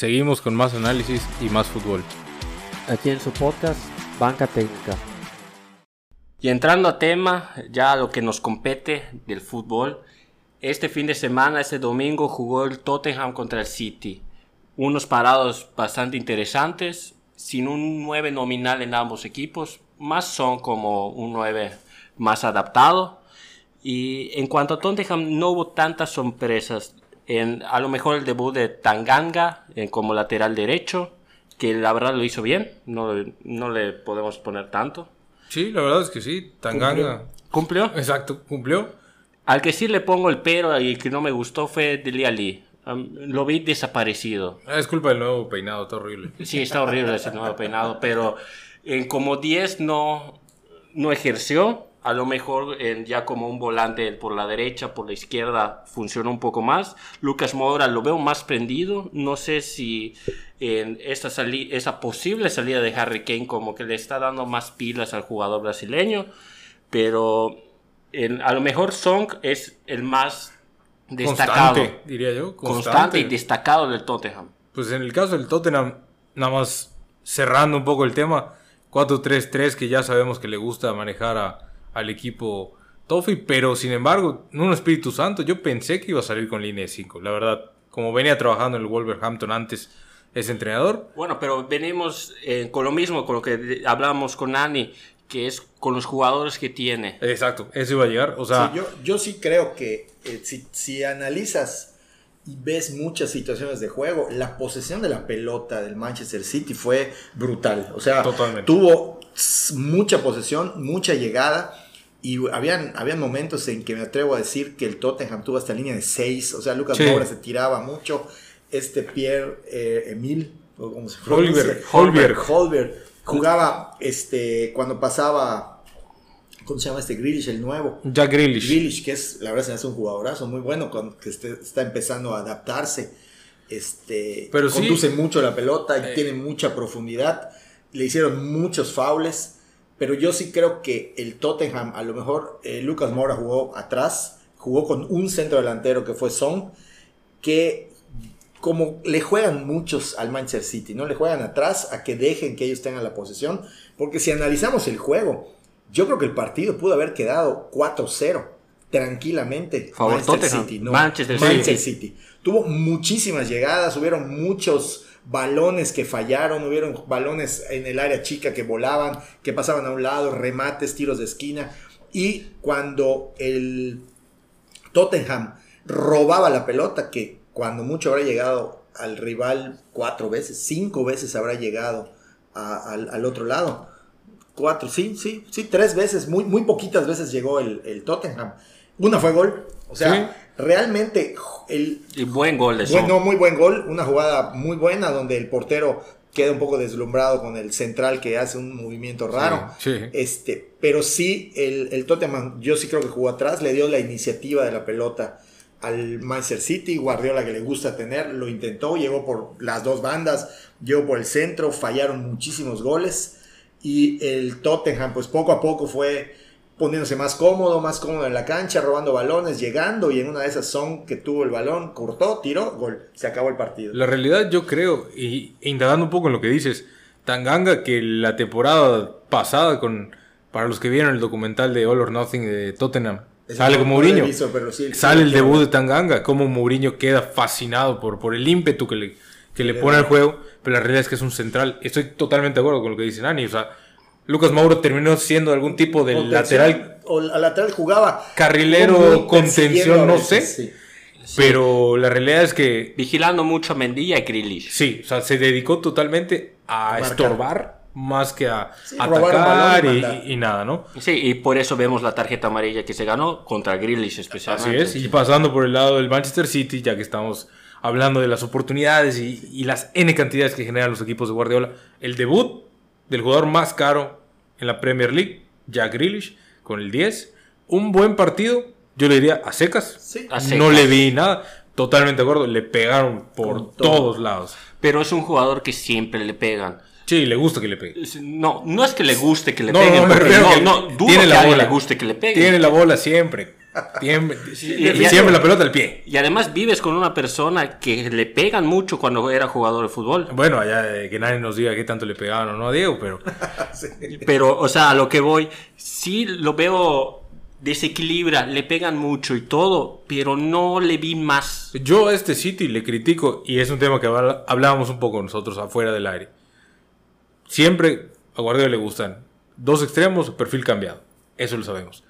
Seguimos con más análisis y más fútbol. Aquí en su podcast, Banca Técnica. Y entrando a tema, ya a lo que nos compete del fútbol, este fin de semana, este domingo, jugó el Tottenham contra el City. Unos parados bastante interesantes, sin un 9 nominal en ambos equipos, más son como un 9 más adaptado. Y en cuanto a Tottenham, no hubo tantas sorpresas. En, a lo mejor el debut de Tanganga eh, como lateral derecho, que la verdad lo hizo bien, no, no le podemos poner tanto. Sí, la verdad es que sí, Tanganga. ¿Cumplió? Exacto, cumplió. Al que sí le pongo el pero y que no me gustó fue Deli Ali. Um, lo vi desaparecido. Ah, es culpa del nuevo peinado, está horrible. Sí, está horrible ese nuevo peinado, pero en como 10 no, no ejerció. A lo mejor en, ya como un volante por la derecha, por la izquierda, funciona un poco más. Lucas Moura lo veo más prendido. No sé si en esta esa posible salida de Harry Kane como que le está dando más pilas al jugador brasileño. Pero en, a lo mejor Song es el más destacado. Constante, diría yo. Constante. y destacado del Tottenham. Pues en el caso del Tottenham, nada más cerrando un poco el tema, 4-3-3 que ya sabemos que le gusta manejar a, al equipo Toffee, pero sin embargo, en un Espíritu Santo, yo pensé que iba a salir con línea de 5, la verdad, como venía trabajando en el Wolverhampton antes ese entrenador. Bueno, pero venimos eh, con lo mismo, con lo que hablábamos con Nani, que es con los jugadores que tiene. Exacto, eso iba a llegar. O sea, Sí, yo, yo sí creo que eh, si, si analizas y ves muchas situaciones de juego, la posesión de la pelota del Manchester City fue brutal. O sea, Totalmente. tuvo mucha posesión, mucha llegada. Y habían, habían momentos en que me atrevo a decir que el Tottenham tuvo hasta línea de 6. O sea, Lucas Sí. Moura se tiraba mucho. Este Pierre eh, Emil, o como se Holberg, pronuncia, Holberg. Holberg jugaba este, cuando pasaba. ¿Cómo se llama este Grealish, el nuevo? Jack Grealish. Grealish, que es, la verdad, se me hace un jugadorazo muy bueno, con, que esté- está empezando a adaptarse. Este, Pero sí. conduce mucho la pelota y Eh. tiene mucha profundidad. Le hicieron muchos faules, pero yo sí creo que el Tottenham, a lo mejor eh, Lucas Moura jugó atrás, jugó con un centro delantero que fue Son, que como le juegan muchos al Manchester City, ¿no? Le juegan atrás a que dejen que ellos tengan la posesión, porque si analizamos el juego, yo creo que el partido pudo haber quedado 4-0 tranquilamente. Favor Manchester Tottenham. City, no, Manchester Manchester City. City. Tuvo muchísimas llegadas, hubieron muchos balones que fallaron, hubieron balones en el área chica que volaban, que pasaban a un lado, remates, tiros de esquina. Y cuando el Tottenham robaba la pelota, que cuando mucho habrá llegado al rival cuatro veces, cinco veces habrá llegado al otro lado. Cuatro, sí, sí, sí, tres veces, muy, muy poquitas veces llegó el, el Tottenham. Una fue gol. O sea, realmente el, Y buen gol de bueno, muy buen gol, una jugada muy buena donde el portero queda un poco deslumbrado con el central que hace un movimiento raro. Sí, sí. Este, pero sí, el, el Tottenham, yo sí creo que jugó atrás, le dio la iniciativa de la pelota al Manchester City, Guardiola que le gusta tener, lo intentó, llegó por las dos bandas, llegó por el centro, fallaron muchísimos goles y el Tottenham pues poco a poco fue poniéndose más cómodo, más cómodo en la cancha, robando balones, llegando y en una de esas son que tuvo el balón, cortó, tiró, gol, se acabó el partido. La realidad yo creo, y indagando un poco en lo que dices, Tanganga que la temporada pasada con para los que vieron el documental de All or Nothing de Tottenham, sale he Mourinho. sí- sale el debut de Tanganga, como Mourinho queda fascinado por, por el ímpetu que le, que le pone al juego, pero la realidad es que es un central. Estoy totalmente de acuerdo con lo que dice Nani, o sea, Lucas Mauro terminó siendo algún tipo de Contención, lateral O al lateral jugaba. Carrilero, contención, no sé. sí. Pero la realidad es que Vigilando mucho a Mendilla y Grealish. sí, o sea, se dedicó totalmente a Marcar. estorbar más que a Sí, atacar y y, nada, ¿no? Sí, y por eso vemos la tarjeta amarilla que se ganó contra Grealish Así especialmente. es. Y pasando por el lado del Manchester City, ya que estamos hablando de las oportunidades y, y las N cantidades que generan los equipos de Guardiola, el debut del jugador más caro en la Premier League, Jack Grealish, con el 10. Un buen partido, yo le diría a secas. Sí. A No le vi nada. Totalmente de acuerdo, le pegaron por todo. todos lados. Pero es un jugador que siempre le pegan. Sí, le gusta que le pegue. Es- No, no es que le guste que le No, peguen. no, no, que no, dudo tiene que la bola. le guste que le peguen. Tiene la bola siempre. Y- siempre la pelota al pie. Y además vives con una persona que le pegan mucho cuando era jugador de fútbol. Bueno, allá eh, que nadie nos diga qué tanto le pegaban o no a Diego, pero Pero, o sea, a lo que voy, sí lo veo desequilibra, le pegan mucho y todo, pero no le vi más. yo a este City le critico y es un tema que hablábamos un poco nosotros afuera del aire. Siempre a Guardiola le gustan dos extremos, perfil cambiado. Eso lo sabemos.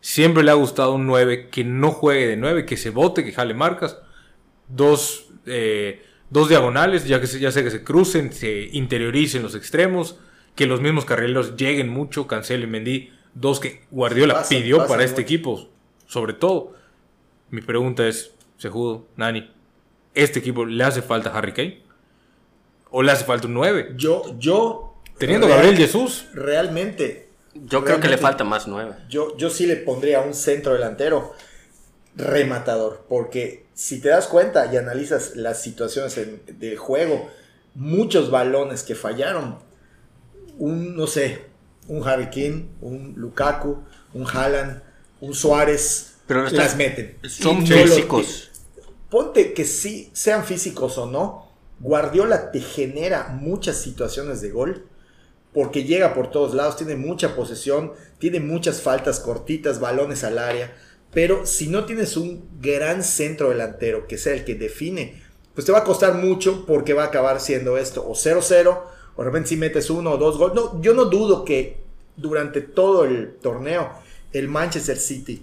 Siempre le ha gustado un 9 que no juegue de 9, que se bote, que jale marcas. Dos, eh, dos diagonales, ya, que se- ya sea que se crucen, se interioricen los extremos, que los mismos carrileros lleguen mucho, Cancelo y Mendy. Dos que Guardiola pidió para este mucho. equipo, sobre todo. Mi pregunta es, Sejudo, Nani, ¿este equipo le hace falta a Harry Kane? ¿O le hace falta un 9? Yo, yo. Teniendo real- Gabriel Jesús. Realmente, Yo creo que le falta más nueve. yo, yo sí le pondría un centro delantero rematador. Porque si te das cuenta y analizas las situaciones en- del juego, muchos balones que fallaron. Un, no sé, un Harry Kane, un Lukaku, un Haaland, un Suárez. Pero está- las meten. Son lo- físicos. ponte que sí, sean físicos o no, Guardiola te genera muchas situaciones de gol porque llega por todos lados, tiene mucha posesión, tiene muchas faltas cortitas, balones al área, pero si no tienes un gran centro delantero que sea el que define, pues te va a costar mucho porque va a acabar siendo esto o 0-0 o de repente si metes uno o dos goles. No, yo no dudo que durante todo el torneo el Manchester City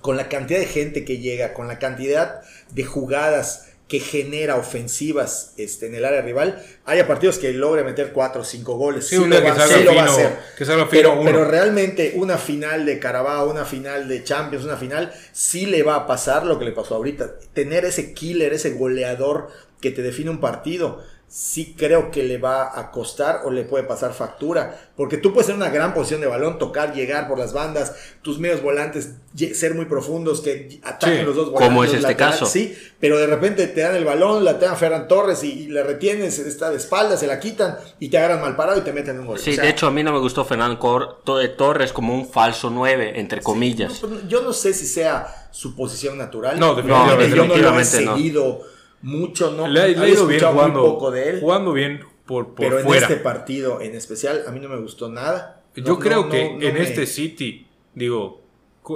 con la cantidad de gente que llega, con la cantidad de jugadas que genera ofensivas este, en el área rival, haya partidos que logre meter 4 o 5 goles. Sí, lo va, que lo va a hacer. que pero, pero realmente una final de Carabao, una final de Champions, una final, sí le va a pasar lo que le pasó ahorita. Tener ese killer, ese goleador que te define un partido, sí creo que le va a costar o le puede pasar factura. Porque tú puedes tener una gran posición de balón, tocar, llegar por las bandas, tus medios volantes ser muy profundos, que ataquen Sí, los dos volantes. como es este caso. Sí, pero de repente te dan el balón, la te dan Ferran Torres y, y la retienes, está de espaldas, se la quitan y te agarran mal parado y te meten un gol. Sí, O sea, de hecho a mí no me gustó Fernando Cor de Torres como un falso 9, entre comillas. No, pues, yo no sé si sea su posición natural. No, definitivamente yo no lo he definitivamente no. Mucho, no Le, ha- le ido bien muy jugando, poco de él, jugando bien por, por pero en este partido en especial a mí no me gustó nada. Yo creo no, que en me- este City, digo,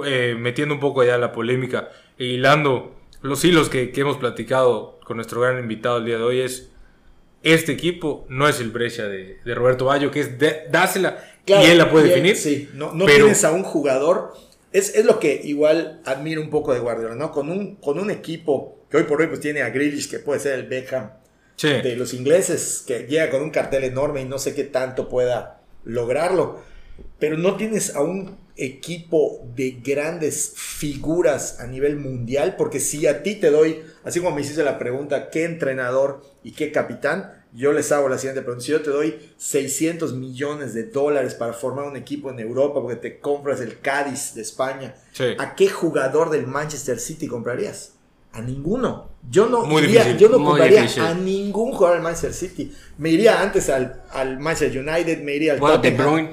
eh, metiendo un poco allá la polémica e hilando los hilos que, que hemos platicado con nuestro gran invitado el día de hoy es este equipo no es el Brescia de, de Roberto Baggio, que es de- dásela Claro, y él la puede definir. Sí, no, no pero- tienes a un jugador. Es, es lo que igual admiro un poco de Guardiola, ¿no? Con un, con un equipo que hoy por hoy pues tiene a Grealish, que puede ser el Beckham Sí. de los ingleses, que llega con un cartel enorme y no sé qué tanto pueda lograrlo. Pero no tienes a un equipo de grandes figuras a nivel mundial, porque si a ti te doy, así como me hiciste la pregunta, ¿qué entrenador y qué capitán? Yo les hago la siguiente pregunta. Si yo te doy 600 millones de dólares para formar un equipo en Europa, porque te compras el Cádiz de España, Sí. ¿a qué jugador del Manchester City comprarías? A ninguno. Yo no, Muy iría- difícil. yo no Muy compraría difícil. a ningún jugador del Manchester City. Me iría antes al, al Manchester United, me iría al Bueno, De Tottenham. Bruyne.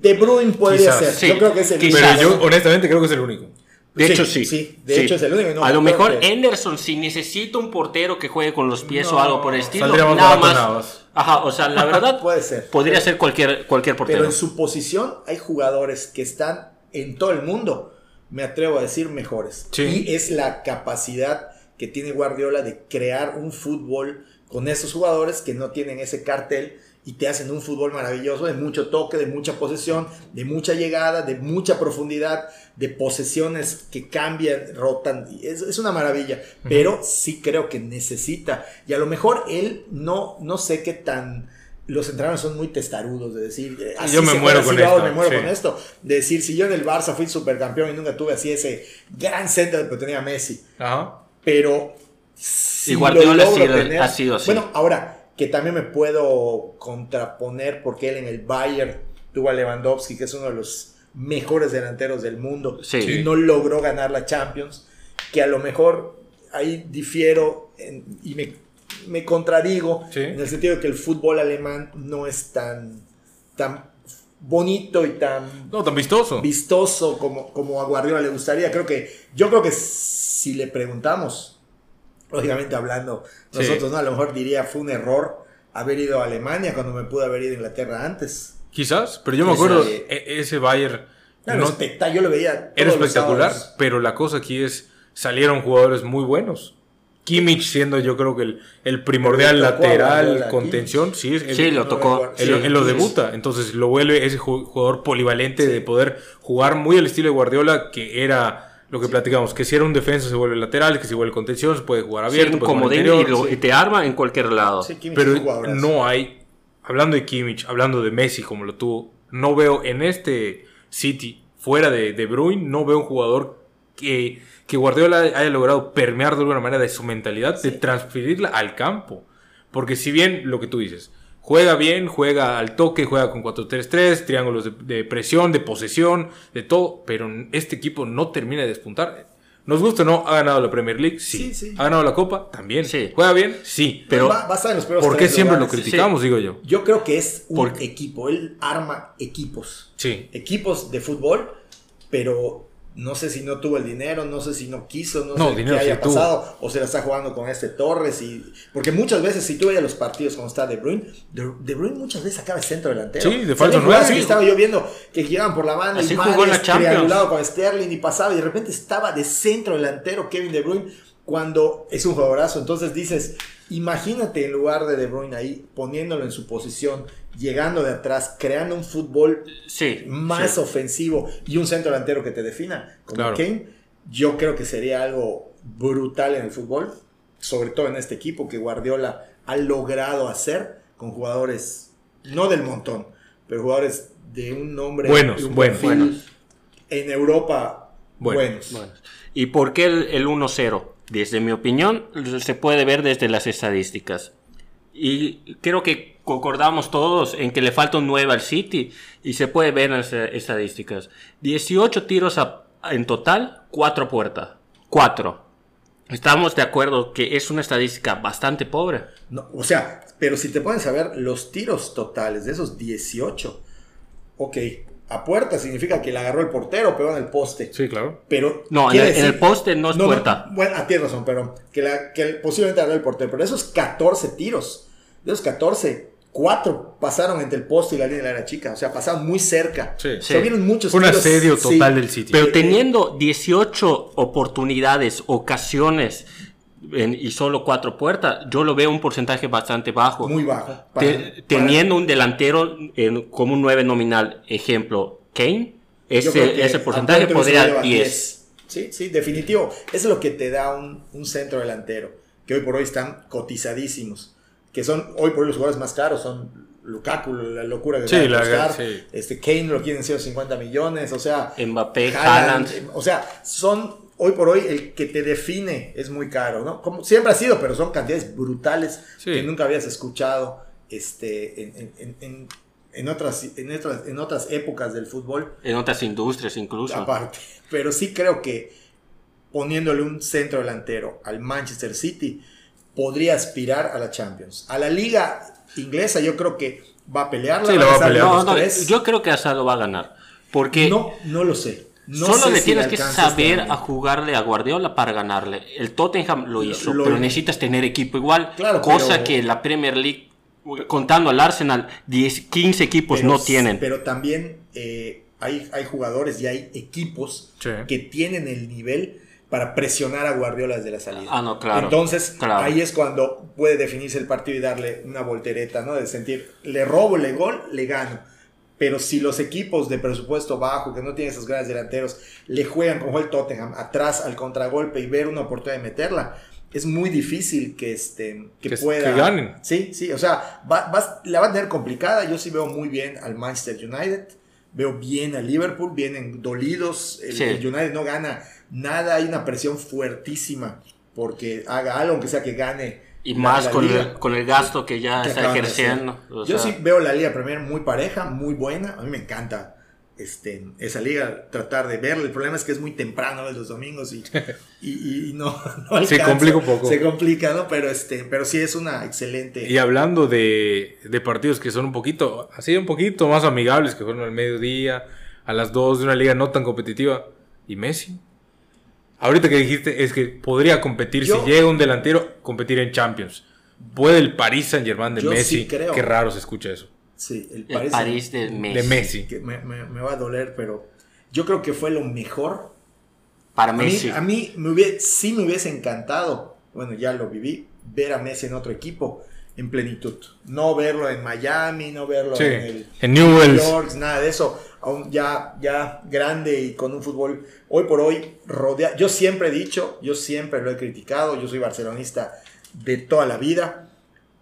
De Bruyne podría Quizás. ser. Sí, yo creo que es el quizás. Pero yo honestamente creo que es el único. De Sí, hecho, sí. sí, de hecho es el único, no, a lo mejor que- Henderson, si necesita un portero que juegue con los pies o algo por el estilo, nada más. Navas. Ajá, o sea, la verdad, Puede ser. podría ser cualquier, cualquier Pero portero. en su posición hay jugadores que están en todo el mundo, me atrevo a decir, mejores. Sí. Y es la capacidad que tiene Guardiola de crear un fútbol con esos jugadores que no tienen ese cartel y te hacen un fútbol maravilloso de mucho toque, de mucha posesión, de mucha llegada, de mucha profundidad, de posesiones que cambian, rotan. Es, es una maravilla, pero sí creo que necesita. Y a lo mejor él no, no sé qué tan... Los entrenadores son muy testarudos de decir, eh, así Yo me se muero con así esto, me muero sí. con esto. De decir, si yo en el Barça fui supercampeón y nunca tuve así ese gran centro que tenía Messi, Ajá. pero si Y Guardiola lo sido- tener- ha sido así. Bueno, ahora que también me puedo contraponer porque él en el Bayern tuvo a Lewandowski, que es uno de los mejores delanteros del mundo, Sí. y no logró ganar la Champions, que a lo mejor ahí difiero en- y me, me contradigo Sí. en el sentido de que el fútbol alemán no es tan, tan bonito y tan No, tan vistoso. vistoso como, como a Guardiola le gustaría. Creo que, yo creo que si le preguntamos, lógicamente hablando Sí. nosotros, ¿no? A lo mejor diría fue un error haber ido a Alemania cuando me pude haber ido a Inglaterra antes. Quizás, pero yo me acuerdo, de- e- ese Bayern Era no- espectacular, yo lo veía. era todos espectacular, pero la cosa aquí es, salieron jugadores muy buenos. Kimmich siendo yo creo que el, el primordial lateral, contención, sí, es- Sí, él- lo tocó. él, Sí, lo debuta, entonces lo vuelve ese ju- jugador polivalente de poder jugar muy al estilo de Guardiola, que era lo que platicamos, que si era un defensa se vuelve lateral, que si vuelve contención se puede jugar abierto, un comodín interior, y, lo- y te arma en cualquier lado. Sí, Kimmich Pero es un jugadorazo. no hay, hablando de Kimmich, hablando de Messi como lo tuvo, no veo en este City, fuera de De Bruyne, no veo un jugador que, que Guardiola haya logrado permear de alguna manera de su mentalidad, de transferirla al campo. Porque si bien lo que tú dices, juega bien, juega al toque, juega con 4-3-3, triángulos de, de presión, de posesión, de todo, pero este equipo no termina de despuntar. Nos gusta o no, ha ganado la Premier League, sí. Sí, sí. Ha ganado la Copa, también. Sí. Juega bien, sí. Pero- va, va a estar en los primeros ¿Por qué siempre lo criticamos, digo yo? Yo creo que es un Porque- equipo. Él arma equipos. Sí. Equipos de fútbol, pero no sé si no tuvo el dinero, no sé si no quiso, no, No, sé qué sí haya tuvo. pasado, o se la está jugando con este Torres. y Porque muchas veces, si tú veías los partidos cuando está De Bruyne, De, De Bruyne muchas veces acaba el centro delantero. Sí, de falso nueve. que estaba yo viendo que llegaban por la banda Así y jugó triangulado con Sterling y pasaba y de repente estaba de centro delantero Kevin De Bruyne cuando es un jugadorazo. Entonces dices, imagínate en lugar de De Bruyne ahí, poniéndolo en su posición, llegando de atrás, creando un fútbol Sí. más sí. ofensivo y un centro delantero que te defina, como Claro. Kane, yo creo que sería algo brutal en el fútbol, sobre todo en este equipo que Guardiola ha logrado hacer con jugadores, no del montón, pero jugadores de un nombre Buenos, y un buenos. perfil Buenos. en Europa Bueno, buenos. Bueno, ¿Y por qué el, el 1-0? Desde mi opinión, se puede ver desde las estadísticas. Y creo que concordamos todos en que le falta un 9 al City y se puede ver en las eh, estadísticas. 18 tiros a- en total, 4 puertas. 4. Estamos de acuerdo que es una estadística bastante pobre. No, o sea, pero si te pones a ver los tiros totales de esos 18, ok, a puerta significa que la agarró el portero, pegó en el poste. Sí, claro. Pero No, en el- en el poste no es puerta. bueno, ah, tienes razón, pero que, la, que posiblemente agarró el portero. Pero esos 14 tiros, de esos 14, 4 pasaron entre el poste y la línea de la área chica. O sea, pasaron muy cerca. Sí. O sea, vieron muchos un tiros, asedio sí. total del City. Pero teniendo 18 oportunidades, ocasiones en- y solo 4 puertas, yo lo veo un porcentaje bastante bajo. Muy bajo. Te- Para- para- teniendo un delantero en- como un 9 nominal, ejemplo, Kane, ese, ese porcentaje podría lleva 10. Sí, sí, definitivo. Eso es lo que te da un, un centro delantero, que hoy por hoy están cotizadísimos, que son hoy por hoy los jugadores más caros, son Lukaku, la locura que Sí, costar, este Kane lo quieren 150 millones, o sea, Mbappé, Haaland, Haaland. o sea, son hoy por hoy el que te define es muy caro, ¿no? Como siempre ha sido, pero son cantidades brutales Sí. que nunca habías escuchado este, en, en- en- en- en otras, en, otras, en otras épocas del fútbol En otras industrias incluso. aparte. Pero sí creo que poniéndole un centro delantero al Manchester City podría aspirar a la Champions. A la liga inglesa yo creo que va a pelearla. Sí, van va a pelear. No, no, yo creo que Asado va a ganar. Porque no, no lo sé. No solo sé le si tienes que este saber a jugarle a Guardiola para ganarle. El Tottenham lo hizo, lo- pero necesitas tener equipo igual. Claro, cosa pero- que la Premier League, contando al Arsenal, 10, 15 equipos Pero- no tienen. Pero también eh, hay, hay jugadores y hay equipos Sí. que tienen el nivel para presionar a Guardiola desde la salida. Ah, no, claro. Entonces, Claro. ahí es cuando puede definirse el partido y darle una voltereta, ¿no? De sentir, le robo, le gol, le gano. Pero si los equipos de presupuesto bajo, que no tienen esos grandes delanteros, le juegan como el Tottenham, atrás al contragolpe y ver una oportunidad de meterla, es muy difícil que, este, que, Que- pueda... que ganen. Sí, sí, o sea, va- va- la va a tener complicada. Yo sí veo muy bien al Manchester United. Veo bien al Liverpool, vienen dolidos. El, Sí. el United no gana nada, hay una presión fuertísima porque haga algo, aunque sea que gane. Y la- más la con liga el, con el gasto que ya que está ejerciendo. O Yo sea, sí veo la Liga Premier muy pareja, muy buena. A mí me encanta este, esa liga, tratar de verla. El problema es que es muy temprano los domingos y, y, y no, no Se complica un poco. Se complica, ¿no? Pero, este, pero sí es una excelente. Y hablando de, de partidos que son un poquito, así un poquito más amigables, que fueron al mediodía, a las 2 de una liga no tan competitiva. ¿Y Messi? Ahorita que dijiste es que podría competir, Yo- si llega un delantero, competir en Champions. ¿Puede el Paris Saint Germain de Yo sí Messi? creo. Qué raro se escucha eso. Sí, el El París, París de Messi. De Messi. que me, me- me va a doler, pero yo creo que fue lo mejor. Para A mí, Messi. a mí me hubiese, sí me hubiese encantado, bueno, ya lo viví, ver a Messi en otro equipo en plenitud. No verlo en Miami, no verlo Sí, en el en Newell's. York, nada de eso. Aún ya, ya grande y con un fútbol hoy por hoy rodea. Yo siempre he dicho, yo siempre lo he criticado, yo soy barcelonista de toda la vida.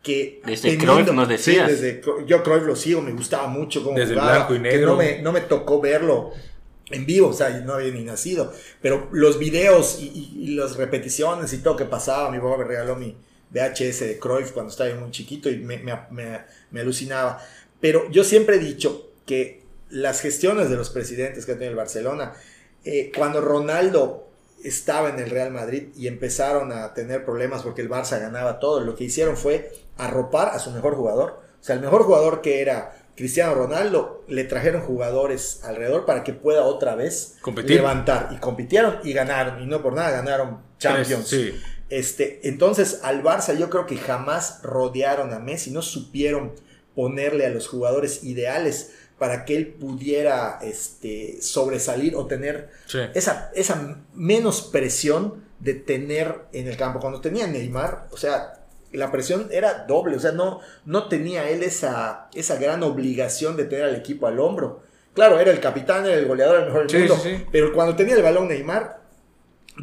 Que Desde Cruyff nos decías. Sí, desde, yo Cruyff lo sigo, me gustaba mucho cómo Desde jugaba, blanco y que negro. no me, no me tocó verlo en vivo, o sea, no había ni nacido. Pero los videos y, y- y las repeticiones y todo que pasaba, mi papá me regaló mi VHS de Cruyff cuando estaba muy chiquito y me, me- me- me alucinaba. Pero yo siempre he dicho que las gestiones de los presidentes que ha tenido el Barcelona, eh, cuando Ronaldo estaba en el Real Madrid y empezaron a tener problemas porque el Barça ganaba todo, lo que hicieron fue arropar a su mejor jugador. O sea, el mejor jugador que era Cristiano Ronaldo, le trajeron jugadores alrededor para que pueda otra vez Competir. levantar. Y compitieron y ganaron. Y no por nada ganaron Champions. Sí. Este, entonces, al Barça yo creo que jamás rodearon a Messi, no supieron ponerle a los jugadores ideales para que él pudiera este, sobresalir o tener Sí. esa, esa menos presión de tener en el campo. Cuando tenía Neymar, o sea, la presión era doble, o sea, no, no tenía él esa, esa gran obligación de tener al equipo al hombro. Claro, era el capitán, era el goleador, el mejor del Sí, mundo, sí. pero cuando tenía el balón Neymar,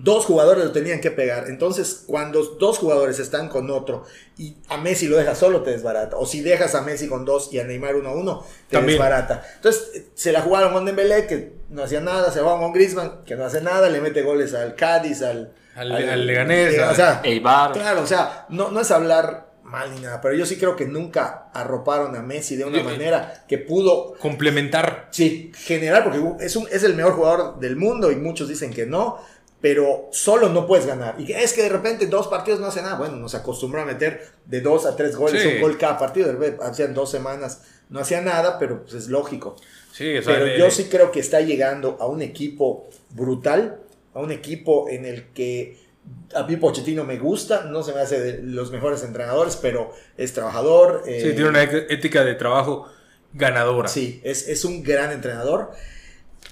dos jugadores lo tenían que pegar. Entonces, cuando dos jugadores están con otro y a Messi lo dejas solo, te desbarata. O si dejas a Messi con dos y a Neymar uno a uno, te También. desbarata. Entonces, eh, se la jugaron con Dembélé, que no hacía nada, se jugaron con Griezmann, que no hace nada, le mete goles al Cádiz, al... Al- al Leganés, eh, al- o sea, Eibar. claro, o sea, no, no es hablar mal ni nada, pero yo sí creo que nunca arroparon a Messi de una Yo- manera que pudo Complementar. Sí, general, porque es, un, es el mejor jugador del mundo y muchos dicen que no, pero solo no puedes ganar. Y es que de repente dos partidos no hace nada. Bueno, nos acostumbró a meter de dos a tres goles, Sí. un gol cada partido. Hacían dos semanas, no hacía nada, pero pues es lógico. Sí, o sea, Pero yo sí creo que está llegando a un equipo brutal, a un equipo en el que a mí Pochettino me gusta, no se me hace de los mejores entrenadores, pero es trabajador. sí, eh, tiene una ética de trabajo ganadora. Sí, es, es un gran entrenador.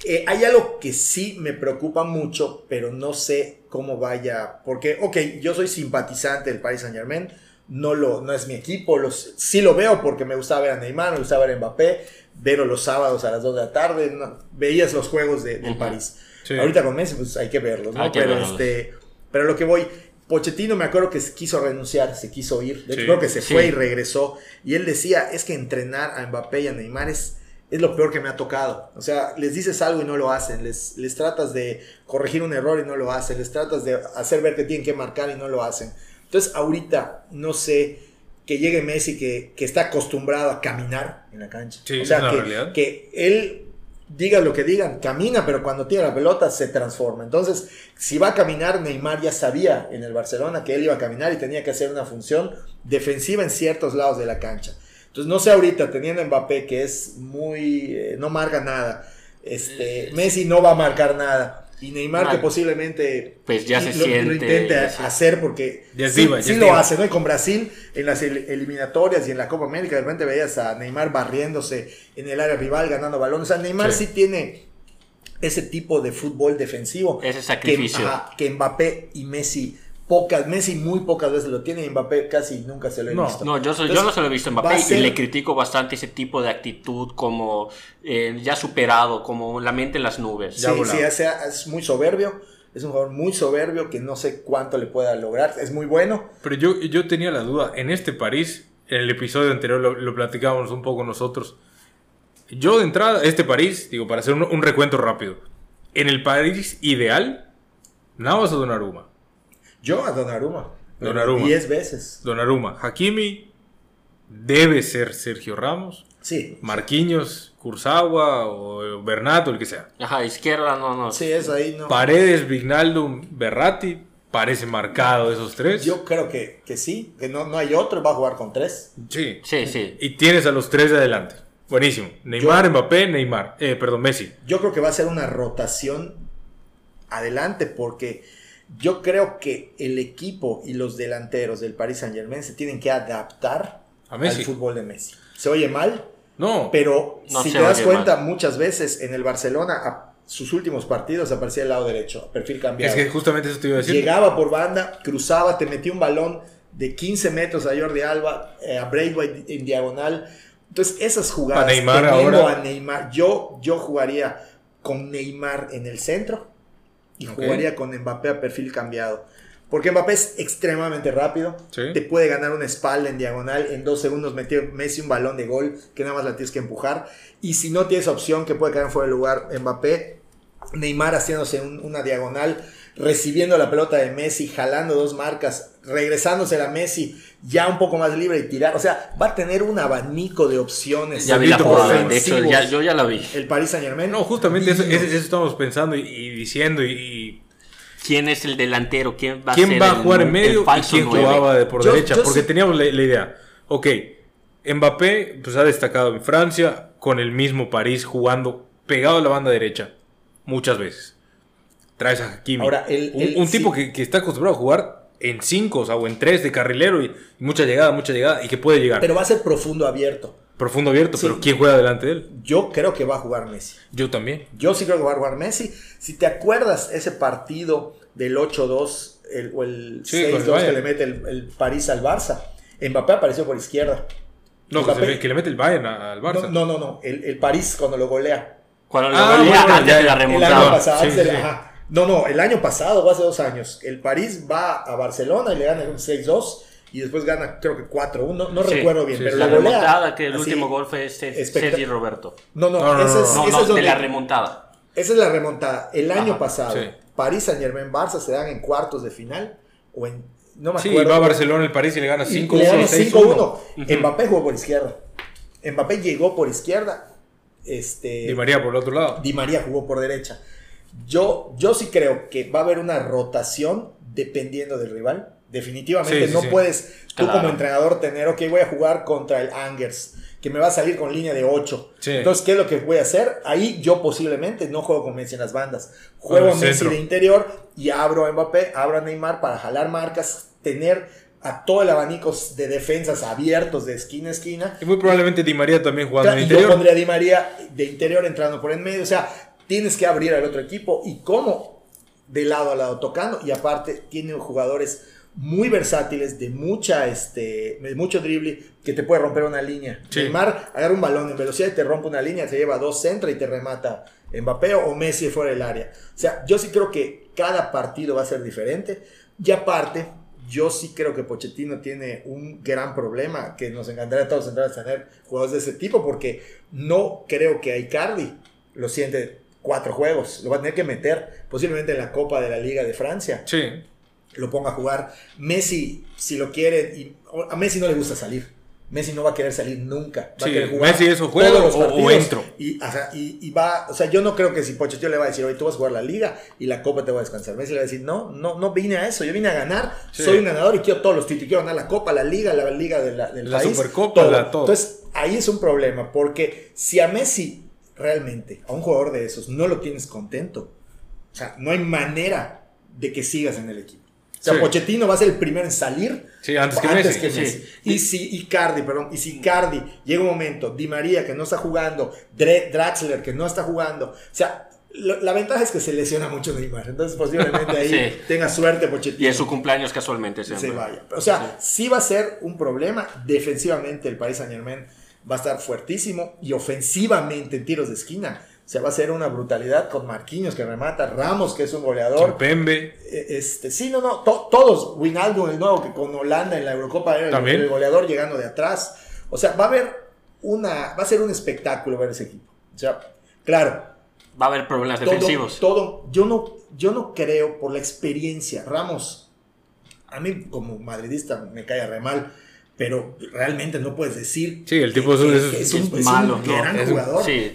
Eh, hay algo que sí me preocupa mucho, pero no sé cómo vaya. Porque, ok, yo soy simpatizante del Paris Saint Germain. No, lo, no es mi equipo. Los, sí lo veo porque me gustaba ver a Neymar, me gustaba ver a Mbappé. Verlo los sábados a las 2 de la tarde. no, veías los juegos de, del. París. Sí. Ahorita con Messi, pues hay que verlos, ¿no? Que pero, verlos. este, pero lo que voy. Pochettino me acuerdo que se quiso renunciar, se quiso ir. De hecho, Sí, creo que se sí. fue y regresó. Y él decía, es que entrenar a Mbappé y a Neymar es, es lo peor que me ha tocado. O sea, les dices algo y no lo hacen. Les, les tratas de corregir un error y no lo hacen. Les tratas de hacer ver que tienen que marcar y no lo hacen. Entonces, ahorita, no sé, que llegue Messi que, que está acostumbrado a caminar en la cancha. Sí, o sea, es una que, que él diga lo que digan, camina, pero cuando tiene la pelota se transforma. Entonces, si va a caminar, Neymar ya sabía en el Barcelona que él iba a caminar y tenía que hacer una función defensiva en ciertos lados de la cancha. Entonces, no sé ahorita, teniendo a Mbappé que es muy... eh, no marca nada. Este, Messi no va a marcar nada. Y Neymar que posiblemente Pues ya se lo, lo siente, intente ya se- hacer porque Ya es sí, sí lo hace, ¿no? Y con Brasil en las el- eliminatorias y en la Copa América de repente veías a Neymar barriéndose en el área rival ganando balones. O sea, Neymar sí, Sí. tiene ese tipo de fútbol defensivo Ese que, sacrificio. ajá, que Mbappé y Messi pocas, Messi muy pocas veces lo tiene y Mbappé casi nunca se lo he No. visto. No, yo, soy- yo Entonces, no se lo he visto Mbappé a ser- y le critico bastante ese tipo de actitud como eh, ya superado, como la mente en las nubes. Sí, sí, es muy soberbio. Es un jugador muy soberbio que no sé cuánto le pueda lograr. Es muy bueno. Pero yo, yo tenía la duda, en este París, en el episodio anterior lo, lo platicábamos un poco nosotros. Yo de entrada, este París, digo, para hacer un, un recuento rápido, en el París ideal, Navas o Donnarumma. Yo a Donnarumma. Donnarumma. Diez veces. Donnarumma, Hakimi, debe ser Sergio Ramos. Sí. Marquinhos, Kurzawa o Bernato, el que sea. Ajá, izquierda no, no. Sí, es ahí, ¿no? Paredes, Vignaldum, Berratti, parece marcado esos tres. Yo creo que, que sí, que no, no hay otro, va a jugar con tres. Sí. Sí, sí. Y tienes a los tres de adelante. Buenísimo. Neymar, Mbappé, Neymar. Eh, perdón, Messi. Yo creo que va a ser una rotación adelante porque yo creo que el equipo y los delanteros del Paris Saint Germain se tienen que adaptar A al fútbol de Messi. Se oye mal, No. pero No si te das cuenta, mal. muchas veces en el Barcelona, a sus últimos partidos aparecía el lado derecho, perfil es cambiado. que justamente eso te iba a decir. Llegaba por banda, cruzaba, te metía un balón de 15 metros a Jordi Alba, eh, a Braithwaite en diagonal. Entonces, esas jugadas, A Neymar ahora. a Neymar, yo, yo jugaría con Neymar en el centro y jugaría con Mbappé a perfil cambiado. Porque Mbappé es extremadamente rápido, Sí. te puede ganar una espalda en diagonal, en dos segundos metió Messi un balón de gol que nada más la tienes que empujar. Y si no tienes opción que puede caer fuera de lugar Mbappé, Neymar haciéndose un- una diagonal, recibiendo la pelota de Messi, jalando dos marcas, regresándose a Messi, ya un poco más libre y tirar. O sea, va a tener un abanico de opciones. Ya vi la De hecho, ya, yo ya la vi. El Paris Saint Germain. No, justamente eso, Divinos. eso- eso estamos pensando y, y diciendo. Y, y ¿Quién es el delantero? ¿Quién va a quién ser va a el jugar en nu- medio el y quién jugaba de por Yo- derecha. yo porque sí- teníamos la, la idea. Ok, Mbappé pues, ha destacado en Francia con el mismo París jugando pegado a la banda derecha muchas veces. Traes a Hakimi. Ahora, el- un, el- un sí. tipo que, que está acostumbrado a jugar en 5 o, sea, o en 3 de carrilero y, y mucha llegada, mucha llegada y que puede llegar. Pero va a ser profundo abierto. Profundo abierto, Sí. pero ¿quién juega delante de él? Yo creo que va a jugar Messi. Yo también. Yo sí creo que va a jugar Messi. Si te acuerdas ese partido del 8-2 el- o el Sí, con el 6-2 que le mete el, el París al Barça, Mbappé apareció por izquierda. No, que, Mbappé- se ve- que le mete el Bayern al Barça. No, no, no, no. El, el París cuando lo golea. Cuando lo Ah, golea bueno, antes ya, de la ya. El año remontada. pasado. Sí, antes de la- sí. ajá. No, no, el año pasado o hace dos años. El París va a Barcelona y le gana un 6-2 y después gana creo que 4-1. No, no Sí, recuerdo bien, sí, pero sí. La lo golea. remontada, que el así. último gol fue este, Sergi Roberto. No, no, No, no, ese es, No, ese no, es donde- de la remontada. esa es la remontada. El año Ajá, pasado, sí. París Saint Germain Barça se dan en cuartos de final o en no me Sí, acuerdo. va a Barcelona, el París y le gana Y 5 le gana 5-1. 5-1. Mbappé jugó por izquierda. Mbappé llegó por izquierda. Este, Di María por el otro lado. Di María jugó por derecha. Yo, yo sí creo que va a haber una rotación dependiendo del rival. Definitivamente Sí, no sí. puedes tú Claro. como entrenador tener, ok, voy a jugar contra el Angers, que me va a salir con línea de 8. Sí. Entonces, ¿qué es lo que voy a hacer? Ahí yo posiblemente no juego con Messi en las bandas. Juego el Messi de interior y abro a Mbappé, abro a Neymar para jalar marcas, tener a todo el abanico de defensas abiertos de esquina a esquina Y muy probablemente Di María también jugando en y el yo interior. pondría a Di María de interior entrando por en medio. O sea, tienes que abrir al otro equipo y cómo de lado a lado tocando. Y aparte, tiene jugadores muy versátiles, de mucha este de mucho drible, que te puede romper una línea. Sí. Neymar agarra un balón en velocidad y te rompe una línea, se lleva dos centra y te remata Mbappé o Messi fuera del área. O sea, yo sí creo que cada partido va a ser diferente. Y aparte, yo sí creo que Pochettino tiene un gran problema, que nos encantaría a todos entrar a tener jugadores de ese tipo, porque no creo que a Icardi lo siente cuatro juegos. Lo va a tener que meter posiblemente en la Copa de la Liga de Francia Sí. lo ponga a jugar. Messi, si lo quiere, y a Messi no le gusta salir. Messi no va a querer salir nunca. Va Sí, a querer jugar Messi eso juega todos los o- o entro. Y, y, y va, o sea, yo no creo que si Pochettino le va a decir, hoy tú vas a jugar la liga y la copa te va a descansar. Messi le va a decir, no, no, no vine a eso, yo vine a ganar, Sí. soy un ganador y quiero todos los títulos, quiero ganar la copa, la liga, la liga de la, del La país. Supercopa, la- todo. Entonces, ahí es un problema, porque si a Messi realmente, a un jugador de esos, no lo tienes contento, o sea, no hay manera de que sigas en el equipo. O sea, Sí. Pochettino va a ser el primero en salir Sí, antes que Messi. Sí. Y si Icardi, perdón, y si Icardi llega un momento, Di María que no está jugando, Draxler que no está jugando, o sea, lo- la ventaja es que se lesiona mucho Neymar, entonces posiblemente ahí tenga suerte Pochettino Y en su cumpleaños casualmente se siempre. vaya. O sea, sí. va a ser un problema. Defensivamente el Paris Saint Germain va a estar fuertísimo y ofensivamente en tiros de esquina. O sea, va a ser una brutalidad con Marquinhos que remata, Ramos que es un goleador. Pembe. Eh, Este, sí, no, no, to- todos. Winaldo, el nuevo que con Holanda en la Eurocopa era el goleador llegando de atrás. O sea, va a haber una, va a ser un espectáculo ver ese equipo. O sea, claro, Va a haber problemas todo, defensivos. todo, yo no, yo no creo por la experiencia. Ramos, a mí como madridista me cae re mal, pero realmente no puedes decir Sí, el tipo que- es- que- es- que es un, es malo, un ¿no? gran Es un- jugador. sí.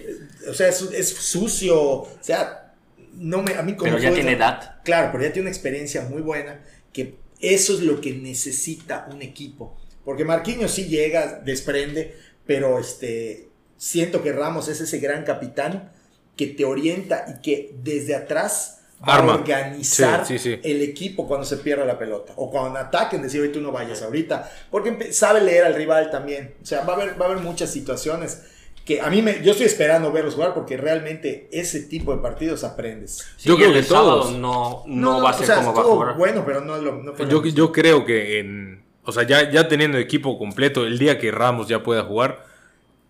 O sea, es, es sucio, o sea, no me, a mí como Pero ya tiene edad. Claro, pero ya tiene una experiencia muy buena, que eso es lo que necesita un equipo. Porque Marquinhos sí llega, desprende, pero este, siento que Ramos es ese gran capitán que te orienta y que desde atrás Arma. a organizar Sí, sí, sí. el equipo cuando se pierda la pelota. O cuando ataquen, decir, hoy tú no vayas ahorita. Porque sabe leer al rival también. O sea, va a haber, va a haber muchas situaciones que a mí me, yo estoy esperando verlos jugar porque realmente ese tipo de partidos aprendes. Sí, Yo creo que todos. no, no, va a o ser sea, como va a jugar. Bueno, pero no, lo- Yo, yo creo que en. O sea, ya, ya teniendo equipo completo, el día que Ramos ya pueda jugar,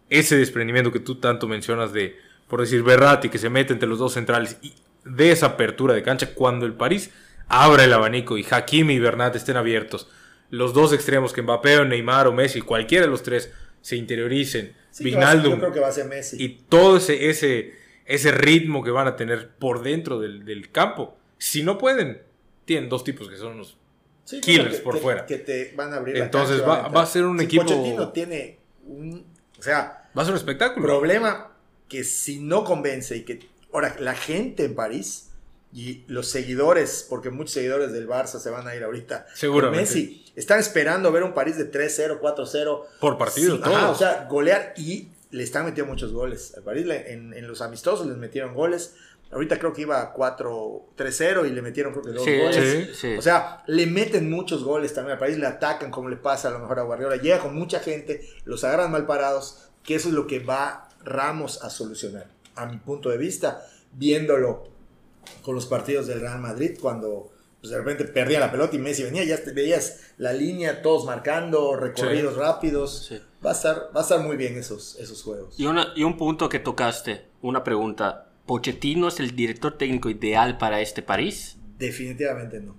ese desprendimiento que tú tanto mencionas de, por decir, Berratti, que se mete entre los dos centrales y de esa apertura de cancha, cuando el París abra el abanico y Hakimi y Bernat estén abiertos, los dos extremos que Mbappé o Neymar o Messi, cualquiera de los tres, se interioricen, Sí, a yo creo que va a ser Messi. y todo ese, ese, ese ritmo que van a tener por dentro del, del campo. Si no pueden, tienen dos tipos que son los... Sí, killers que- por fuera. Que te van a abrir la Entonces cancha, va- entrar. va a ser un Sí, equipo- Pochettino tiene un... O sea, Va a ser un espectáculo. problema que si no convence y que... Ahora, la gente en París y los seguidores, porque muchos seguidores del Barça se van a ir ahorita. Seguramente. Messi, están esperando ver un París de 3-0, 4-0. Por partido, Sí, todo. ajá, o sea, golear y le están metiendo muchos goles. Al París le- en, en los amistosos les metieron goles. Ahorita creo que iba 4-3-0 y le metieron creo que dos Sí, goles. sí, sí. O sea, le meten muchos goles también al país, le atacan como le pasa a lo mejor a Guardiola. Llega con mucha gente, los agarran mal parados, que eso es lo que va Ramos a solucionar. A mi punto de vista, viéndolo con los partidos del Real Madrid, cuando pues, de repente perdía la pelota y Messi venía, ya te veías la línea, todos marcando, recorridos rápidos. Sí. Va, a estar, va a estar muy bien esos, esos juegos. Y, una- y un punto que tocaste, una pregunta. ¿Pochettino es el director técnico ideal para este París? Definitivamente no.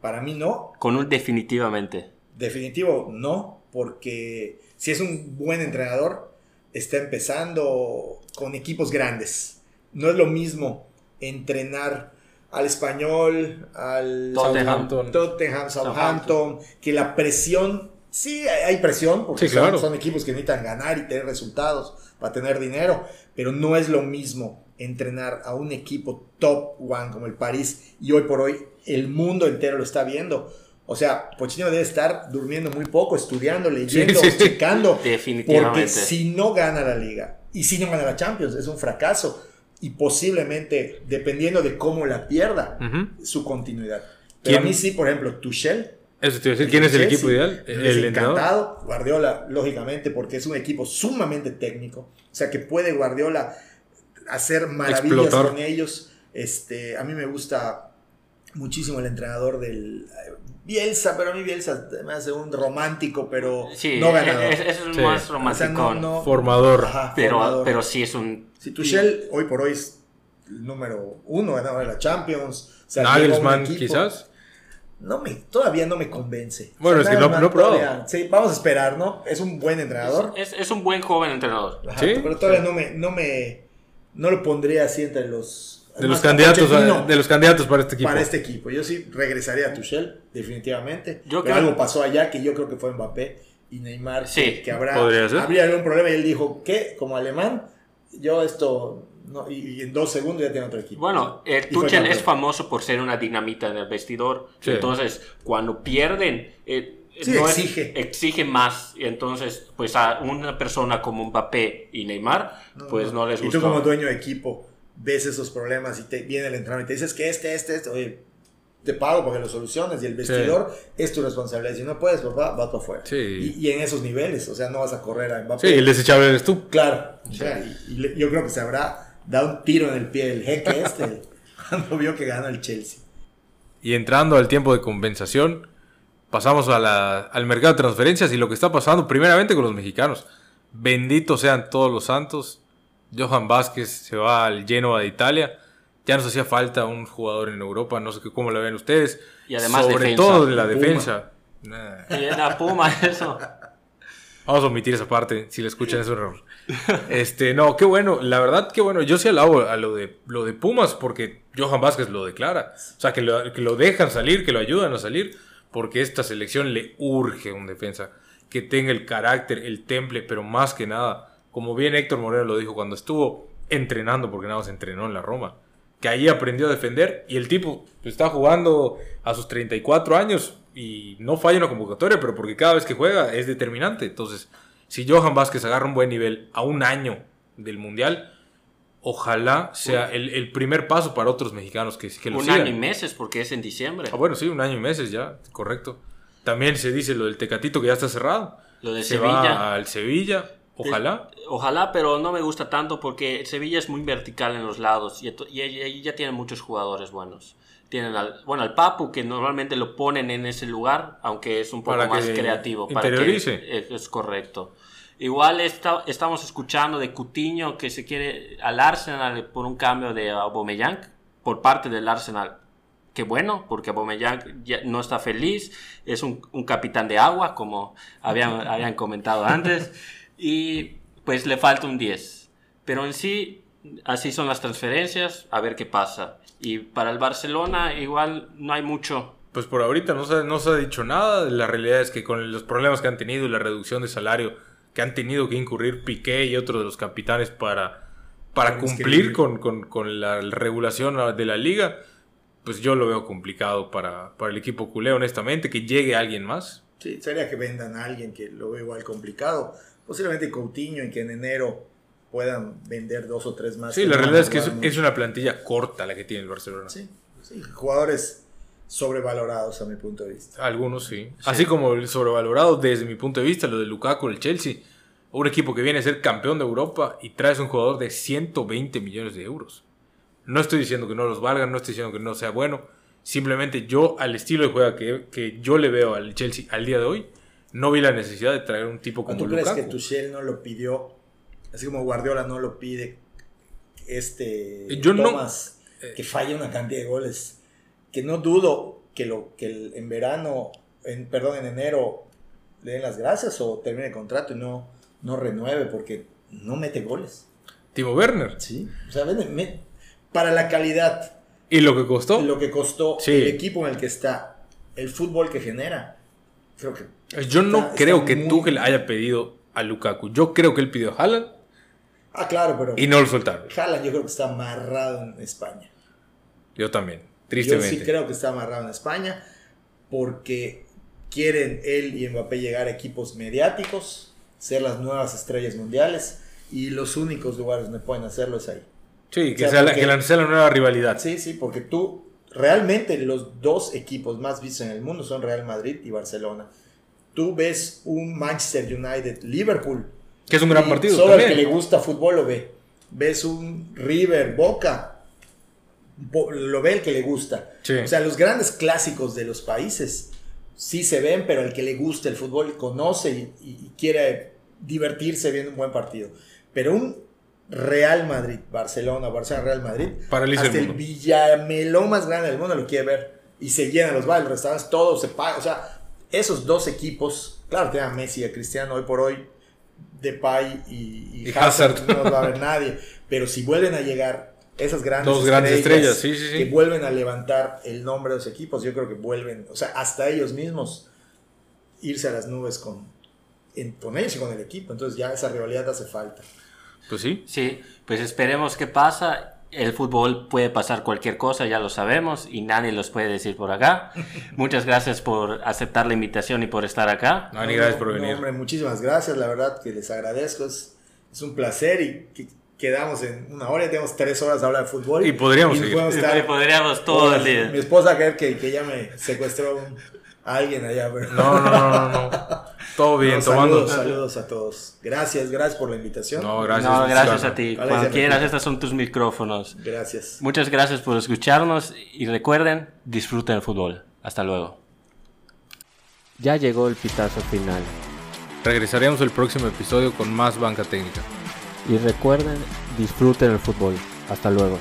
Para mí no, Con un definitivamente. Definitivo no, porque si es un buen entrenador, está empezando con equipos grandes. No es lo mismo entrenar al español, al Tottenham. Tottenham, Southampton, que la presión, sí hay hay presión, porque Sí, son- claro. son, equipos que necesitan ganar y tener resultados para tener dinero, pero no es lo mismo entrenar a un equipo top one como el París y hoy por hoy el mundo entero lo está viendo. O sea, Pochettino debe estar durmiendo muy poco, estudiando, leyendo, sí, sí. checando. Definitivamente. Porque si no gana la liga y si no gana la Champions, es un fracaso. Y posiblemente, dependiendo de cómo la pierda, su continuidad. Pero ¿Quién? a mí sí, por ejemplo, Tuchel. Eso te iba a decir. ¿Quién es el Chelsea, equipo ideal? El entrenador. encantado. Guardiola, lógicamente, porque es un equipo sumamente técnico. O sea, que puede Guardiola hacer maravillas Explotar. con ellos. Este, a mí me gusta muchísimo el entrenador del eh, Bielsa, pero a mí Bielsa me hace un romántico, pero Sí, no ganador. es, es un Sí. más O sea, romántico. no- no- Formador. Ajá, pero, formador. pero sí es un... Si Tuchel hoy por hoy es el número uno ganador de la Champions. O sea, Nagelsmann, llega un equipo- quizás. No me, todavía no me convence. Bueno, es que no- no probado. Sí, vamos a esperar, ¿no? Es un buen entrenador. Es, es un buen joven entrenador. Ajá, Sí. Pero todavía no me, no me, no lo pondría así entre los De los candidatos, a- Pochettino de los candidatos para este equipo. para este equipo. Yo sí regresaría a Tuchel, definitivamente. Yo Pero creo- algo pasó allá que yo creo que fue Mbappé y Neymar. Sí, que, que habrá, podría ser. habría algún problema. Y él dijo, ¿qué? Como alemán, yo esto. No, y, y en dos segundos ya tiene otro equipo. Bueno, eh, Y Tuchel es famoso por ser una dinamita en el vestidor. Sí. Entonces, cuando pierden, eh, Sí, no es- exige. más. Y entonces, pues a una persona como Mbappé y Neymar, pues no, les Y gustó. tú como dueño de equipo ves esos problemas y te viene el entrenador y te dices que este, este, este, oye, te pago porque lo soluciones y el vestidor es tu responsabilidad. Si no puedes, papá, vas para afuera. Sí. Y, y en esos niveles, o sea, no vas a correr a Mbappé. Sí, el desechable eres tú. Claro. O sea, y, y le- yo creo que se habrá dado un tiro en el pie el jeque este cuando vio que ganó el Chelsea. Y entrando al tiempo de compensación, pasamos a la- al mercado de transferencias y lo que está pasando primeramente con los mexicanos. Benditos sean todos los santos. Johan Vázquez se va al Genoa de Italia. Ya nos hacía falta un jugador en Europa, no sé qué- cómo lo ven ustedes. Y además Sobre defensa. todo en la Puma. defensa. Nah. Y era Puma eso. Vamos a omitir esa parte, si la escuchan es un error. Este, no, qué bueno, la verdad, qué bueno. Yo sí alabo a lo de, lo de Pumas porque Johan Vázquez lo declara. O sea, que lo, que lo dejan salir, que lo ayudan a salir, porque esta selección le urge un defensa. que tenga el carácter, el temple, pero más que nada, como bien Héctor Moreno lo dijo cuando estuvo entrenando, porque nada más entrenó en la Roma, que ahí aprendió a defender y el tipo está jugando a sus 34 años y no falla una convocatoria, pero porque cada vez que juega es determinante. Entonces, si Johan Vázquez agarra un buen nivel a un año del Mundial, ojalá sea el, el primer paso para otros mexicanos que, que lo Un sigan. año y meses, porque es en diciembre. Ah, bueno, sí, un año y meses ya, correcto. También se dice lo del Tecatito que ya está cerrado. Lo de se Sevilla. va al Sevilla, ojalá. Ojalá, pero no me gusta tanto porque Sevilla es muy vertical en los lados y, y ya tienen muchos jugadores buenos. Tienen al, bueno, al Papu, que normalmente lo ponen en ese lugar, aunque es un poco Para más creativo. interiorice. que- es, es correcto. Igual está- estamos escuchando de Cutiño que se quiere al Arsenal por un cambio de Aubameyang por parte del Arsenal. Qué bueno, porque Aubameyang ya no está feliz, es un, un capitán de agua, como habían, habían comentado antes, y pues le falta un 10. Pero en sí, así son las transferencias, a ver qué pasa. Y para el Barcelona igual no hay mucho. Pues por ahorita no se, no se ha dicho nada. La realidad es que con los problemas que han tenido y la reducción de salario que han tenido que incurrir Piqué y otros de los capitanes para, para cumplir con, con- con la regulación de la liga, pues yo lo veo complicado para, para el equipo culé, honestamente, que llegue alguien más. Sí, sería que vendan a alguien que lo veo igual complicado. Posiblemente Coutinho y que en enero puedan vender dos o tres más. Sí, la realidad es que es, una plantilla corta la que tiene el Barcelona. Sí, sí, jugadores sobrevalorados a mi punto de vista. Algunos sí. Así como el sobrevalorado desde mi punto de vista, lo de Lukaku, el Chelsea. Un equipo que viene a ser campeón de Europa y traes un jugador de 120 millones de euros. No estoy diciendo que no los valgan, no estoy diciendo que no sea bueno. Simplemente yo, al estilo de juego que, que yo le veo al Chelsea al día de hoy, no vi la necesidad de traer un tipo como ¿Tú crees Lukaku. que Tuchel no lo pidió? Así como Guardiola no lo pide este Yo no- Thomas, que falle una cantidad de goles. Que no dudo que lo que el- en verano, en, perdón, en enero le den las gracias o termine el contrato y no, no renueve porque no mete goles. Timo Werner. Sí. O sea, vende- me- para la calidad, Y lo que costó. lo que costó Sí. el equipo en el que está, el fútbol que genera, creo que Yo no está- creo está que muy- Tuchel haya pedido a Lukaku. Yo creo que él pidió a Haaland Ah, claro, pero y no lo soltaron. Haaland yo creo que está amarrado en España. Yo también, Yo tristemente. sí creo que está amarrado en España porque quieren él y Mbappé llegar a equipos mediáticos, ser las nuevas estrellas mundiales y los únicos lugares donde pueden hacerlo es ahí. Sí, que, O sea, sea, la, que sea la nueva rivalidad. Sí, sí, porque tú realmente los dos equipos más vistos en el mundo son Real Madrid y Barcelona. Tú ves un Manchester United, Liverpool. Que es un gran partido Solo también. que le gusta fútbol lo ve. Ves un River, Boca, bo- lo ve el que le gusta. Sí. O sea, los grandes clásicos de los países sí se ven, pero el que le gusta el fútbol conoce y, y- y quiere divertirse viendo un buen partido. Pero un Real Madrid, Barcelona, Barcelona, Real Madrid, Paraliza hasta el el, villamelón más grande del mundo lo quiere ver. Y se llenan los bares, los restaurantes, todo se paga. O sea, esos dos equipos, claro, te a Messi y a Cristiano hoy por hoy, Depay y, y Y Hazard, Hazard. no los va a ver nadie. Pero si vuelven a llegar esas grandes Dos grandes estrellas, sí, sí, sí. que vuelven a levantar el nombre de los equipos, yo creo que vuelven, o sea, hasta ellos mismos irse a las nubes con, en- con ellos y con el equipo. Entonces ya esa rivalidad hace falta. Pues sí. Sí, pues esperemos qué pasa. El fútbol puede pasar cualquier cosa, ya lo sabemos, y nadie los puede decir por acá. Muchas gracias por aceptar la invitación y por estar acá. No, ni gracias por No, venir. hombre, muchísimas gracias, la verdad que les agradezco. Es, es un placer y que quedamos en una hora y tenemos tres horas de hablar de fútbol. Y podríamos seguir. podemos estar Y podríamos todo el día. Mi esposa cree que, que ya me secuestró un- a alguien allá, pero No, no, no, no. no. Todo bien, No, tomando. saludos, saludos a todos. Gracias, gracias por la invitación. No, gracias. No, gracias a ti. Cuando quieras, estos son tus micrófonos. Gracias. Muchas gracias por escucharnos y recuerden, disfruten el fútbol. Hasta luego. Ya llegó el pitazo final. Regresaremos el próximo episodio con más banca técnica. Y recuerden, disfruten el fútbol. Hasta luego.